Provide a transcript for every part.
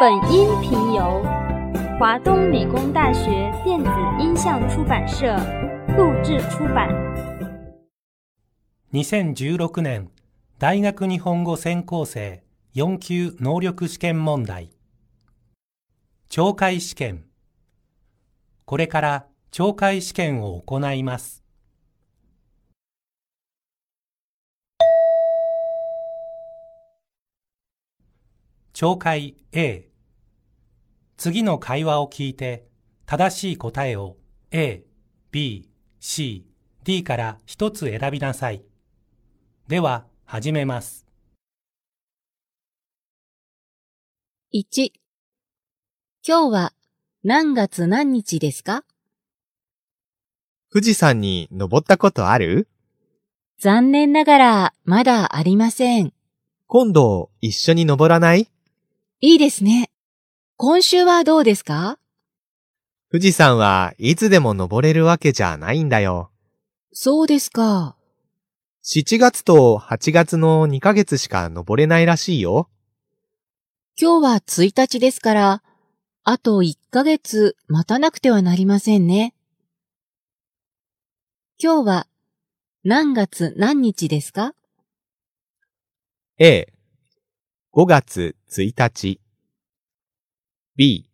本音频由华东理工大学电子音像出版社录制出版。2016年大学日本語専攻生4級能力試験問題。懲戒試験。これから懲戒試験を行います。懲戒 A 次の会話を聞いて正しい答えを A、B、C、D から一つ選びなさい。では、始めます。1今日は何月何日ですか？富士山に登ったことある？残念ながらまだありません。今度一緒に登らない？いいですね。今週はどうですか？富士山はいつでも登れるわけじゃないんだよ。そうですか。7月と8月の2ヶ月しか登れないらしいよ。今日は1日ですから、あと1ヶ月待たなくてはなりませんね。今日は何月何日ですか？A、5月1日。B、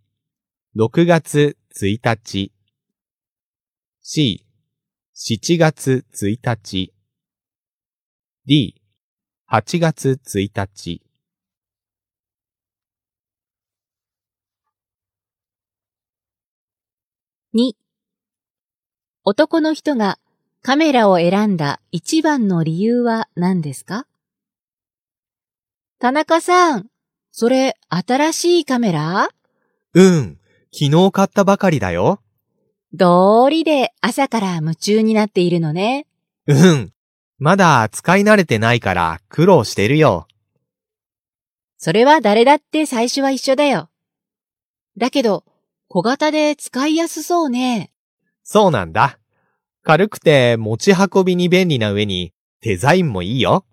6月1日。C、7月1日。D、8月1日。2男の人がカメラを選んだ一番の理由は何ですか？田中さん、それ新しいカメラ？うん、昨日買ったばかりだよ。道理で朝から夢中になっているのね。うん。まだ使い慣れてないから苦労してるよ。それは誰だって最初は一緒だよ。だけど、小型で使いやすそうね。そうなんだ。軽くて持ち運びに便利な上にデザインもいいよ。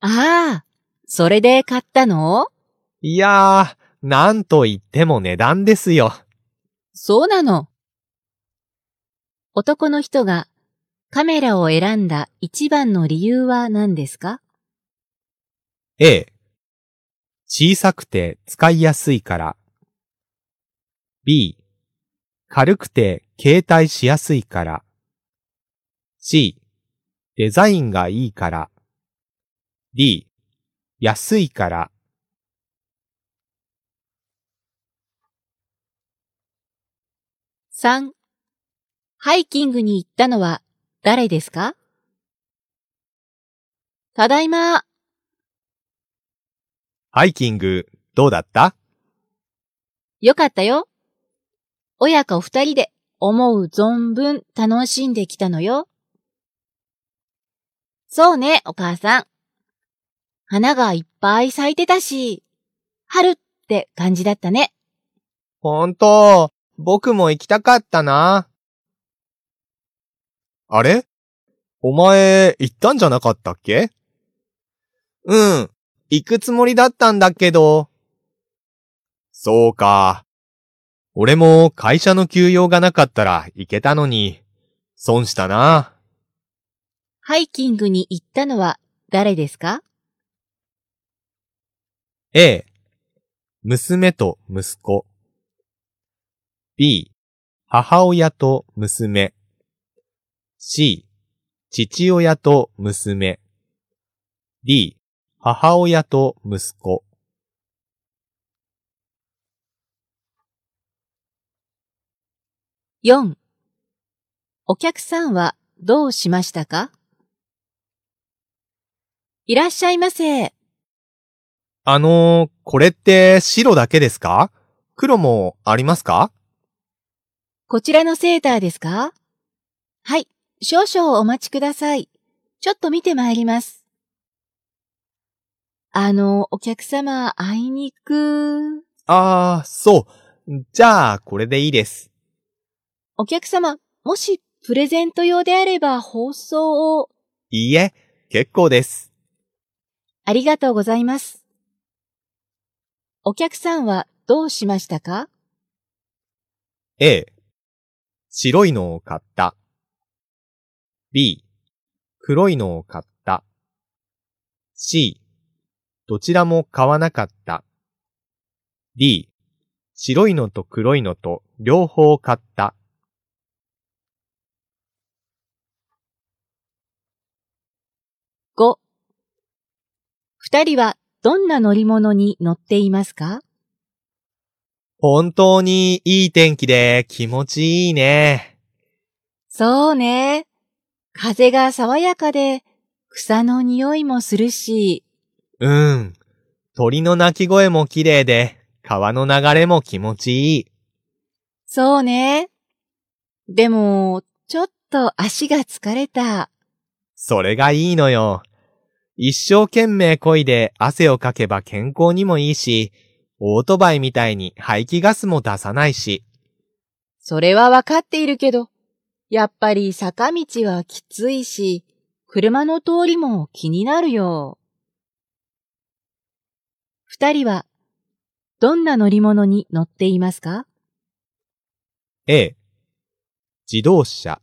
ああ、それで買ったの？いやー、なんと言っても値段ですよ。そうなの。男の人がカメラを選んだ一番の理由は何ですか？A、小さくて使いやすいから。B、軽くて携帯しやすいから。C、デザインがいいから。D、安いから。?3、ハイキングに行ったのは誰ですか？ただいま。ハイキング、どうだった？よかったよ。親子二人で思う存分楽しんできたのよ。そうね、お母さん。花がいっぱい咲いてたし、春って感じだったね。ほんと、僕も行きたかったな。あれ？お前、行ったんじゃなかったっけ？うん、行くつもりだったんだけど。そうか。俺も会社の休養がなかったら行けたのに、損したな。ハイキングに行ったのは誰ですか？A、娘と息子。B、母親と娘。C、父親と娘。D、母親と息子。?4、お客さんはどうしましたか？いらっしゃいませ。あのー、これって白だけですか？黒もありますか？こちらのセーターですか？はい、少々お待ちください。ちょっと見てまいります。あの、お客様、あいにく、あー、そう。じゃあ、これでいいです。お客様、もしプレゼント用であれば放送を、いいえ、結構です。ありがとうございます。お客さんはどうしましたか？A、白いのを買った。B、黒いのを買った。C、どちらも買わなかった。D、白いのと黒いのと両方買った。5二人はどんな乗り物に乗っていますか？本当にいい天気で気持ちいいね。そうね。風が爽やかで草の匂いもするし、うん。鳥の鳴き声も綺麗で川の流れも気持ちいい。そうね。でも、ちょっと足が疲れた。それがいいのよ。一生懸命漕いで汗をかけば健康にもいいし、オートバイみたいに排気ガスも出さないし。それはわかっているけど、やっぱり坂道はきついし、車の通りも気になるよ。二人は、どんな乗り物に乗っていますか？A、自動車。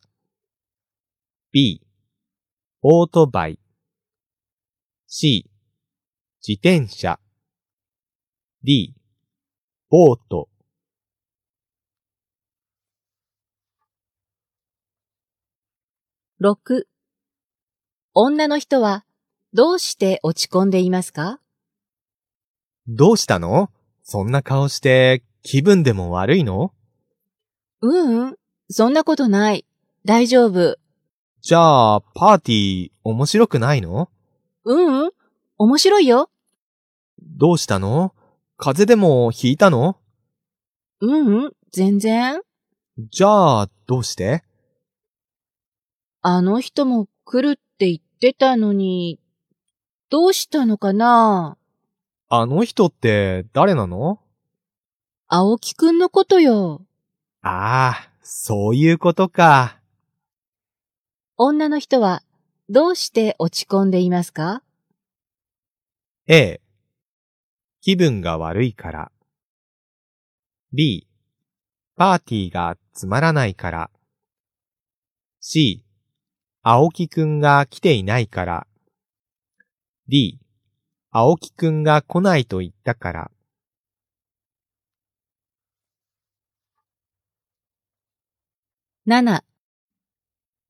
B、オートバイ。C、自転車。D、ボート。6女の人はどうして落ち込んでいますか？どうしたの？そんな顔して気分でも悪いの？ううん、そんなことない。大丈夫。じゃあ、パーティー面白くないの？ううん、面白いよ。どうしたの？風邪でもひいたの？ううん、全然。じゃあ、どうして？あの人も来るって言ってたのに、どうしたのかな？あの人って誰なの？青木くんのことよ。ああ、そういうことか。女の人はどうして落ち込んでいますか？A、気分が悪いから。B、パーティーがつまらないから。C、青木くんが来ていないから。D、青木くんが来ないと言ったから。?7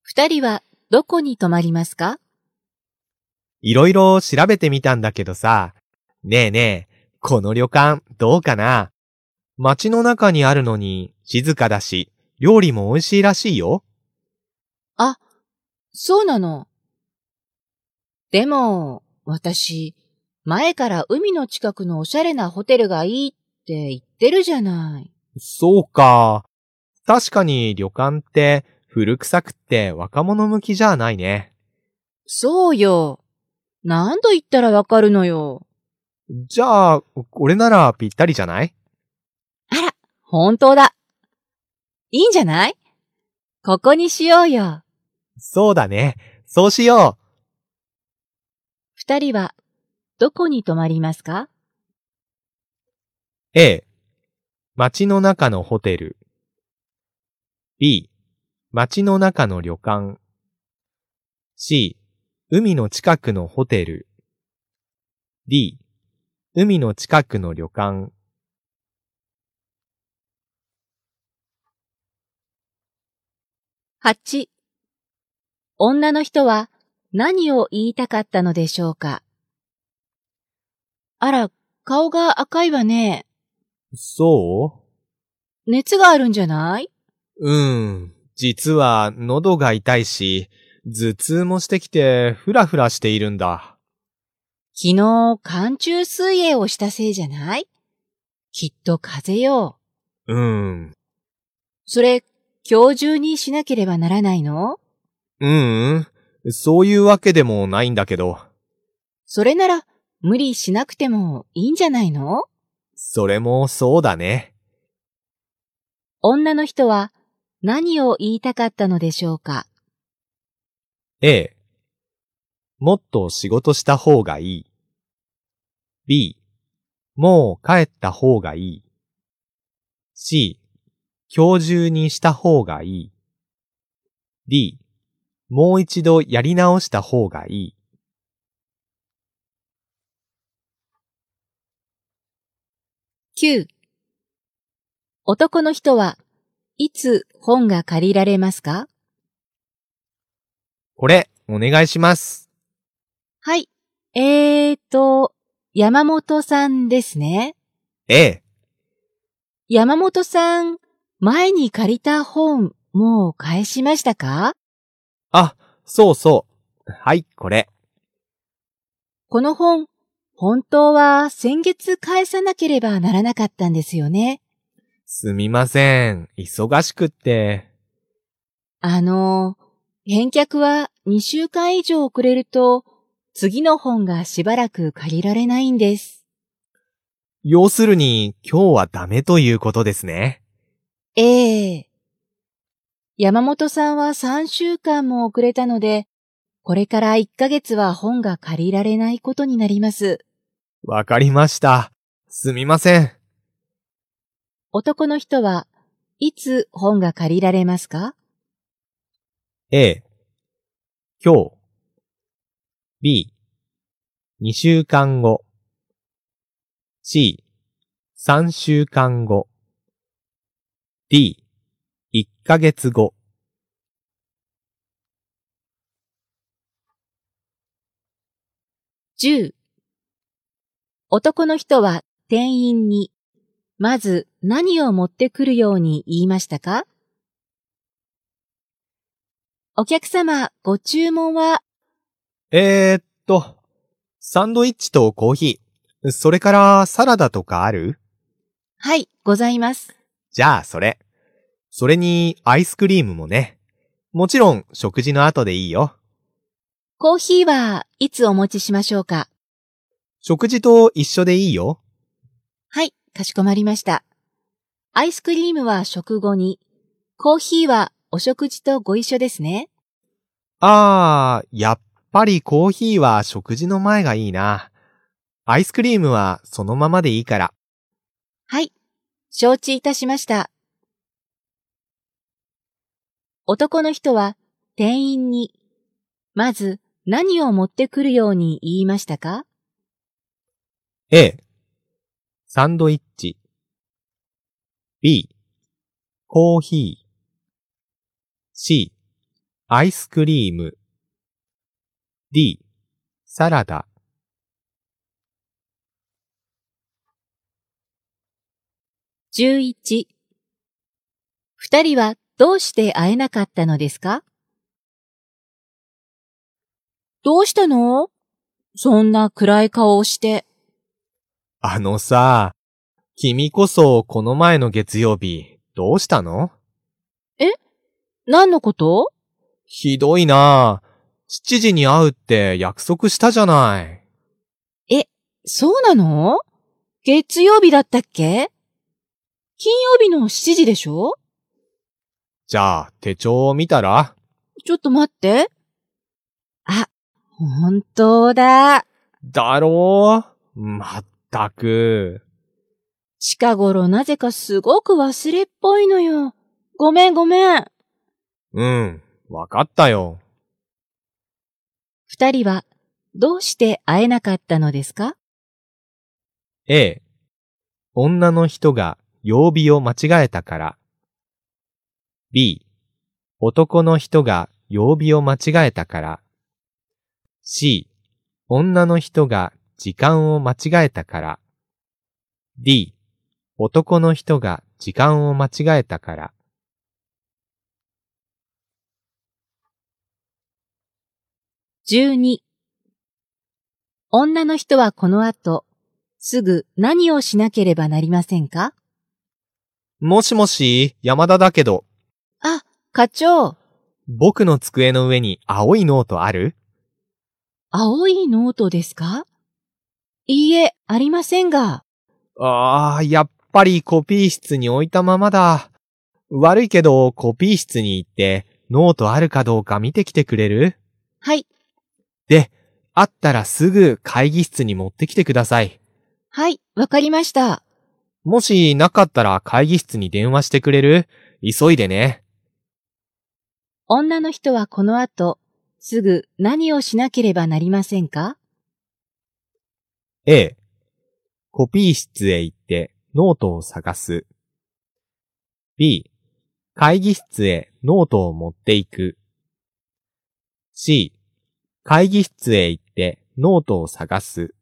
二人はどこに泊まりますか？いろいろ調べてみたんだけどさ。ねえねえ、この旅館どうかな？街の中にあるのに静かだし、料理も美味しいらしいよ。あ、そうなの。でも、私、前から海の近くのおしゃれなホテルがいいって言ってるじゃない。そうか。確かに旅館って古臭くって若者向きじゃないね。そうよ。何度言ったらわかるのよ。じゃあ、これならぴったりじゃない？あら、本当だ。いいんじゃない？ここにしようよ。そうだね。そうしよ二人は、どこに泊まりますか？う。A、街の中のホテル。B、街の中の旅館。C、海の近くのホテル。D、海の近くの旅館。8女の人は何を言いたかったのでしょうか？あら、顔が赤いわね。そ熱があるんじゃない？ううん。実は喉が痛いし、頭痛もしてきてふらふらしているんだ。昨日、寒中水泳をしたせいじゃない？きっと風邪よ。うん。それ、今日中にしなければならないの？うん、うん。そういうわけでもないんだけど、それなら、無理しなくてもいいんじゃないの？それもそうだね。女の人は何を言いたかったのでしょうか？A、もっと仕事した方がいい。B、もう帰った方がいい。C、今日中にした方がいい。D、もう一度やり直した方がいい。9男の人はいつ本が借りられますか？これ、お願いします。はい。えーと、山本さんですね。ええ、山本さん、前に借りた本、もう返しましたか？あ、そうそう。はい、これ。この本、本当は先月返さなければならなかったんですよね。すみません。忙しくって。あの、返却は2週間以上遅れると、次の本がしばらく借りられないんです。要するに、今日はダメということですね。ええ山本さんは3週間も遅れたので、これから1ヶ月は本が借りられないことになります。わかりました。すみません。男の人はいつ本が借りられますか？A、今日。B、2週間後。C、3週間後。D、1ヶ月後。?10 男の人は店員に、まず何を持ってくるように言いましたか？お客様、ご注文は、えー、っと、サンドイッチとコーヒー。それからサラダとかある？はい、ございます。じゃあ、それ。それに、アイスクリームもね。もちろん、食事の後でいいよ。コーヒーはいつお持ちしましょうか？食事と一緒でいいよ。はい、かしこまりました。アイスクリームは食後に、コーヒーはお食事とご一緒ですね。あー、やっぱりコーヒーは食事の前がいいな。アイスクリームはそのままでいいから。はい、承知いたしました。男の人は店員に、まず何を持ってくるように言いましたか？A、サンドイッチ。B、コーヒー。C、アイスクリーム。D、サラダ。11二人はどうして会えなかったのですか？どうしたの？そんな暗い顔をして。あのさ、君こそこの前の月曜日、どうしたの？何のこと？ひどいな7時に会うって約束したじゃない。そうなの？月曜日だったっけ？金曜日の7時でしょ？じゃあ、手帳を見たら？ちょっと待って。あ、本当だ。だろう？まったく。近頃なぜかすごく忘れっぽいのよ。ごめんごめん。うん、わかったよ。二人はどうして会えなかったのですか？A、女の人が曜日を間違えたから。B、男の人が曜日を間違えたから。C、女の人が時間を間違えたから。D、男の人が時間を間違えたから。12女の人はこの後、すぐ何をしなければなりませんか？もしもし、山田だけど、あ、課長、僕の机の上に青いノートある？青いノートですか？いいえ、ありませんが。ああ、やっぱりコピー室に置いたままだ。悪いけど、コピー室に行って、ノートあるかどうか見てきてくれる？はい、で、あったらすぐ会議室に持ってきてください。はい、わかりました。もしなかったら会議室に電話してくれる？急いでね。女の人はこの後、すぐ何をしなければなりませんか？A、コピー室へ行ってノートを探す。B、会議室へノートを持っていく。C、会議室へ行ってノートを探す。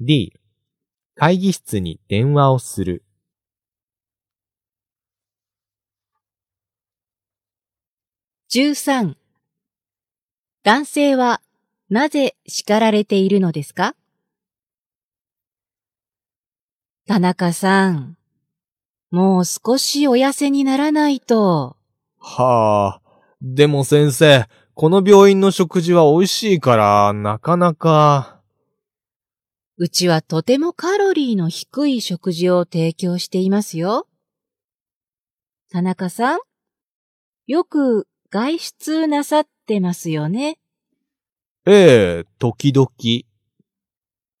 D、会議室に電話をする。13男性はなぜ叱られているのですか？田中さん、もう少しお痩せにならないと。はあ、でも先生、この病院の食事は美味しいから、なかなか。うちはとてもカロリーの低い食事を提供していますよ。田中さん、よく外出なさってますよね。ええ、時々。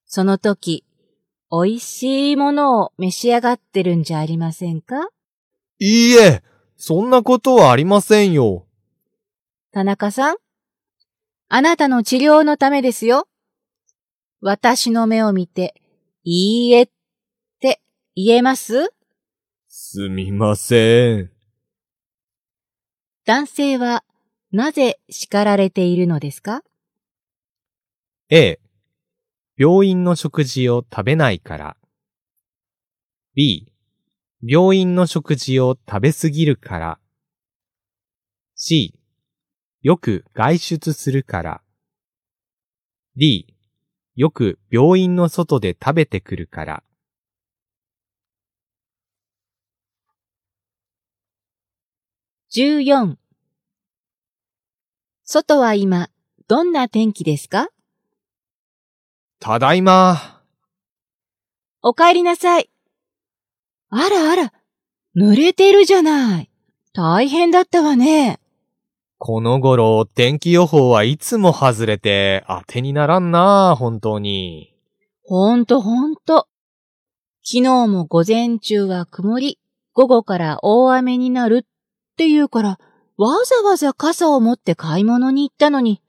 その時、美味しいものを召し上がってるんじゃありませんか？いいえ、そんなことはありませんよ。田中さん、あなたの治療のためですよ。私の目を見て、いいえって言えます？すみません。男性はなぜ叱られているのですか？A、病院の食事を食べないから。B、病院の食事を食べすぎるから。C、よく外出するから。D、よく病院の外で食べてくるから。14外は今、どんな天気ですか？ただいま。お帰りなさい。あらあら、濡れてるじゃない。大変だったわね。この頃、天気予報はいつも外れて当てにならんな本当に。ほんとほんと。昨日も午前中は曇り、午後から大雨になるっていうから、わざわざ傘を持って買い物に行ったのに、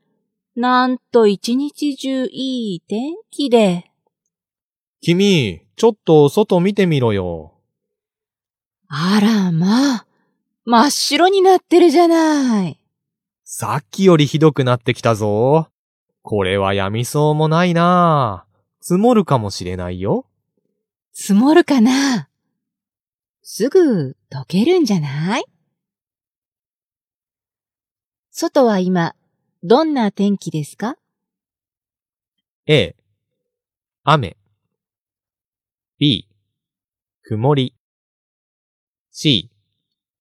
なんと一日中いい天気で。君、ちょっと外見てみろよ。あらまあ、真っ白になってるじゃない。さっきよりひどくなってきたぞ。これはやみそうもないな積もるかもしれないよ。積もるかなすぐ溶けるんじゃない？外は今、どんな天気ですか？A、雨。B、曇り。C、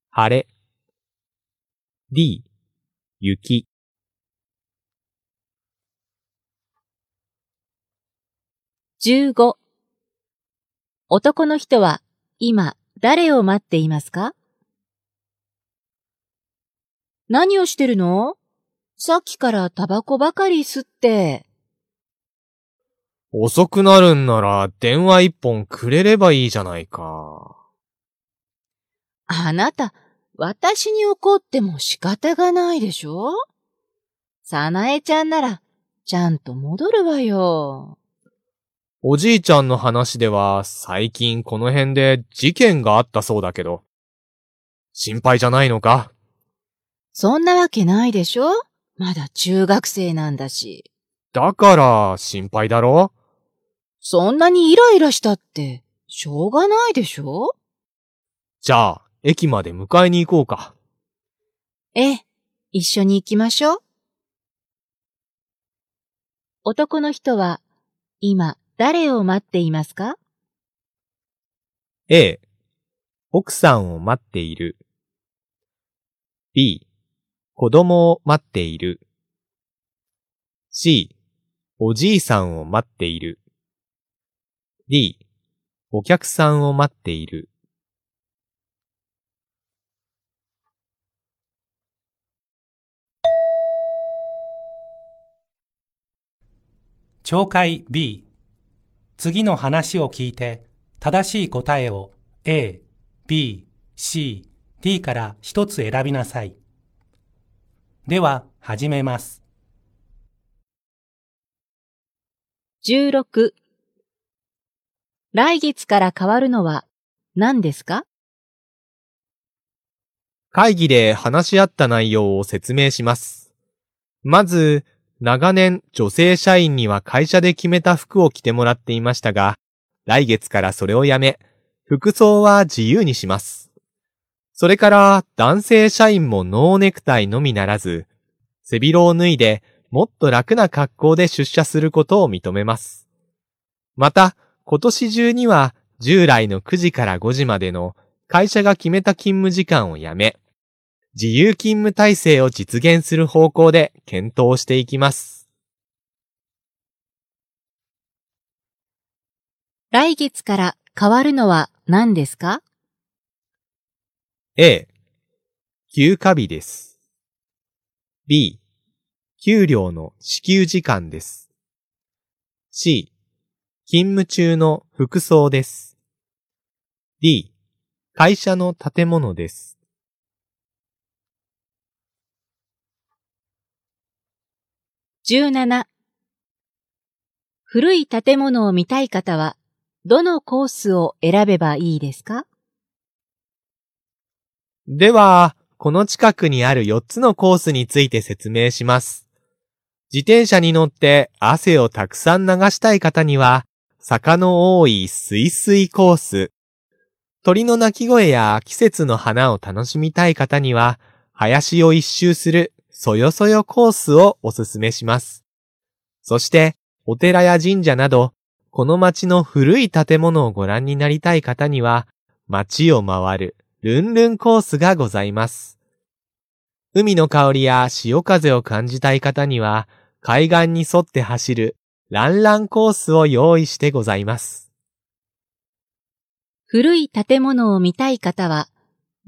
晴れ。D、雪。15男の人は今誰を待っていますか？何をしてるの？さっきからタバコばかり吸って。遅くなるんなら電話一本くれればいいじゃないか。あなた、私に怒っても仕方がないでしょ？さなえちゃんなら、ちゃんと戻るわよ。おじいちゃんの話では最近この辺で事件があったそうだけど。心配じゃないのか？そんなわけないでしょ？まだ中学生なんだし。だから心配だろ？そんなにイライラしたって、しょうがないでしょ？じゃあ、駅まで迎えに行こうか。ええ、一緒に行きましょう。男の人は、今、誰を待っていますか？A、奥さんを待っている。B、子供を待っている。C、おじいさんを待っている。D、お客さんを待っている。懲戒 B 次の話を聞いて正しい答えを A、B、C、D から一つ選びなさい。では、始めます。16来月から変わるのは何ですか？会議で話し合った内容を説明します。まず、長年女性社員には会社で決めた服を着てもらっていましたが、来月からそれをやめ、服装は自由にします。それから男性社員もノーネクタイのみならず、背広を脱いでもっと楽な格好で出社することを認めます。また、今年中には従来の9時から5時までの会社が決めた勤務時間をやめ、自由勤務体制を実現する方向で検討していきます。来月から変わるのは何ですか？A、休暇日です。B、給料の支給時間です。C、勤務中の服装です。D、会社の建物です。17古い建物を見たい方はどのコースを選べばいいですか？では、この近くにある4つのコースについて説明します。自転車に乗って汗をたくさん流したい方には、坂の多いスイスイコース。鳥の鳴き声や季節の花を楽しみたい方には、林を一周するそよそよコースをおすすめします。そして、お寺や神社など、この街の古い建物をご覧になりたい方には、街を回るルンルンコースがございます。海の香りや潮風を感じたい方には、海岸に沿って走るランランコースを用意してございます。古い建物を見たい方は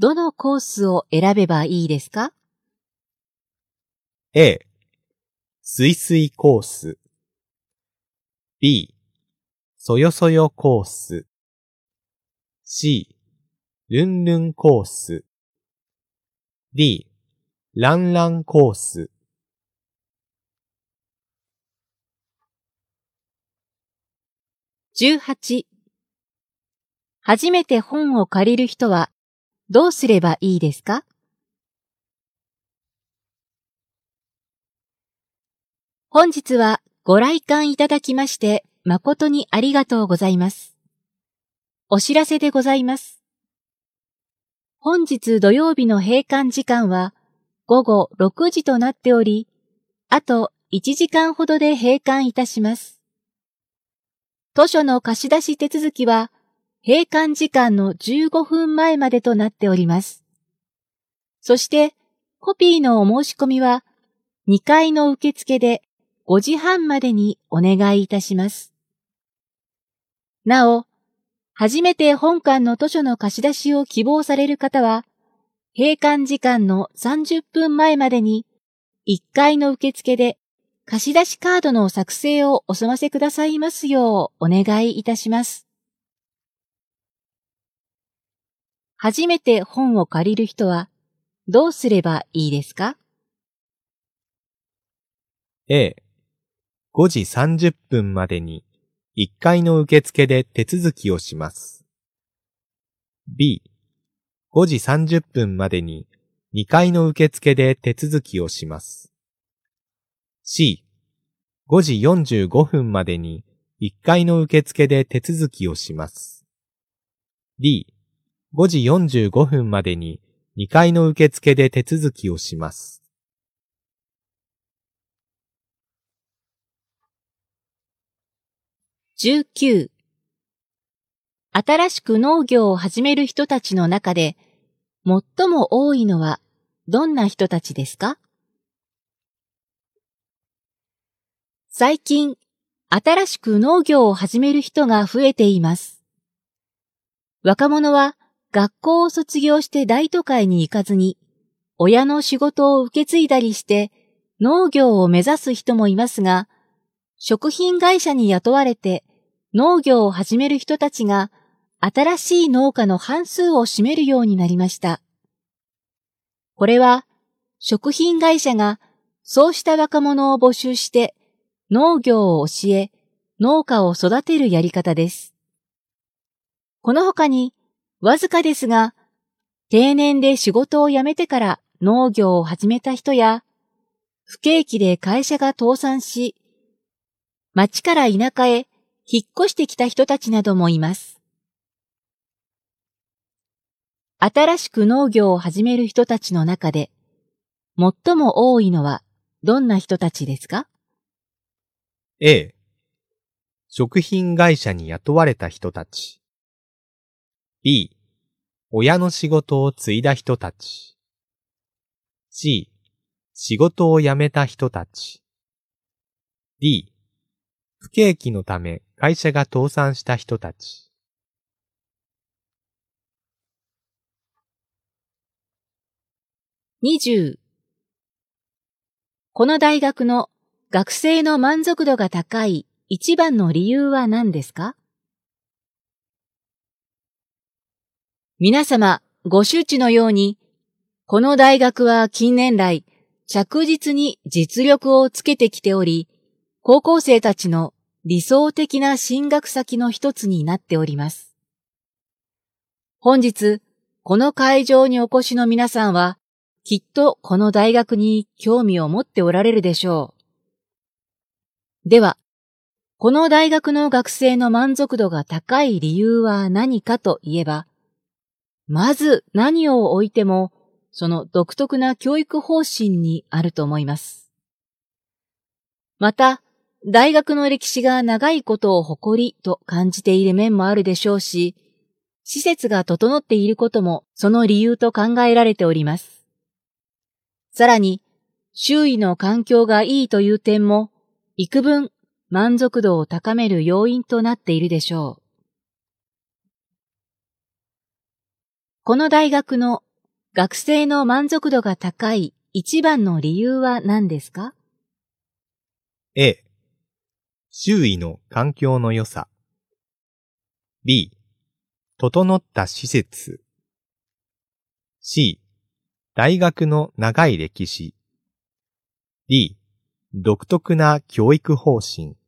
どのコースを選べばいいですか？A、スイスイコース。B、そよそよコース。C、ルンルンコース。D、ランランコース。18初めて本を借りる人はどうすればいいですか？本日はご来館いただきまして誠にありがとうございます。お知らせでございます。本日土曜日の閉館時間は午後6時となっており、あと1時間ほどで閉館いたします。図書の貸し出し手続きは、閉館時間の15分前までとなっております。そして、コピーのお申し込みは、2階の受付で5時半までにお願いいたします。なお、初めて本館の図書の貸し出しを希望される方は、閉館時間の30分前までに、1階の受付で貸し出しカードの作成をお済ませくださいますようお願いいたします。初めて本を借りる人はどうすればいいですか？A、5時30分までに1階の受付で手続きをします。B、5時30分までに2階の受付で手続きをします。C、5時45分までに1階の受付で手続きをします。D、5時45分までに2階の受付で手続きをします。19新しく農業を始める人たちの中で最も多いのはどんな人たちですか？最近、新しく農業を始める人が増えています。若者は学校を卒業して大都会に行かずに、親の仕事を受け継いだりして農業を目指す人もいますが、食品会社に雇われて農業を始める人たちが新しい農家の半数を占めるようになりました。これは食品会社がそうした若者を募集して農業を教え農家を育てるやり方です。この他にわずかですが定年で仕事を辞めてから農業を始めた人や不景気で会社が倒産し町から田舎へ引っ越してきた人たちなどもいます。新しく農業を始める人たちの中で、最も多いのはどんな人たちですか ?A、食品会社に雇われた人たち。B、親の仕事を継いだ人たち。C、仕事を辞めた人たち。D、不景気のため会社が倒産した人たち。20この大学の学生の満足度が高い一番の理由は何ですか？皆様、ご周知のように、この大学は近年来、着実に実力をつけてきており、高校生たちの理想的な進学先の一つになっております。本日、この会場にお越しの皆さんは、きっとこの大学に興味を持っておられるでしょう。では、この大学の学生の満足度が高い理由は何かといえば、まず何を置いても、その独特な教育方針にあると思います。また、大学の歴史が長いことを誇りと感じている面もあるでしょうし、施設が整っていることもその理由と考えられております。さらに、周囲の環境がいいという点も、幾分満足度を高める要因となっているでしょう。この大学の学生の満足度が高い一番の理由は何ですか ?A、周囲の環境の良さ。B、整った施設。C、大学の長い歴史。D、独特な教育方針。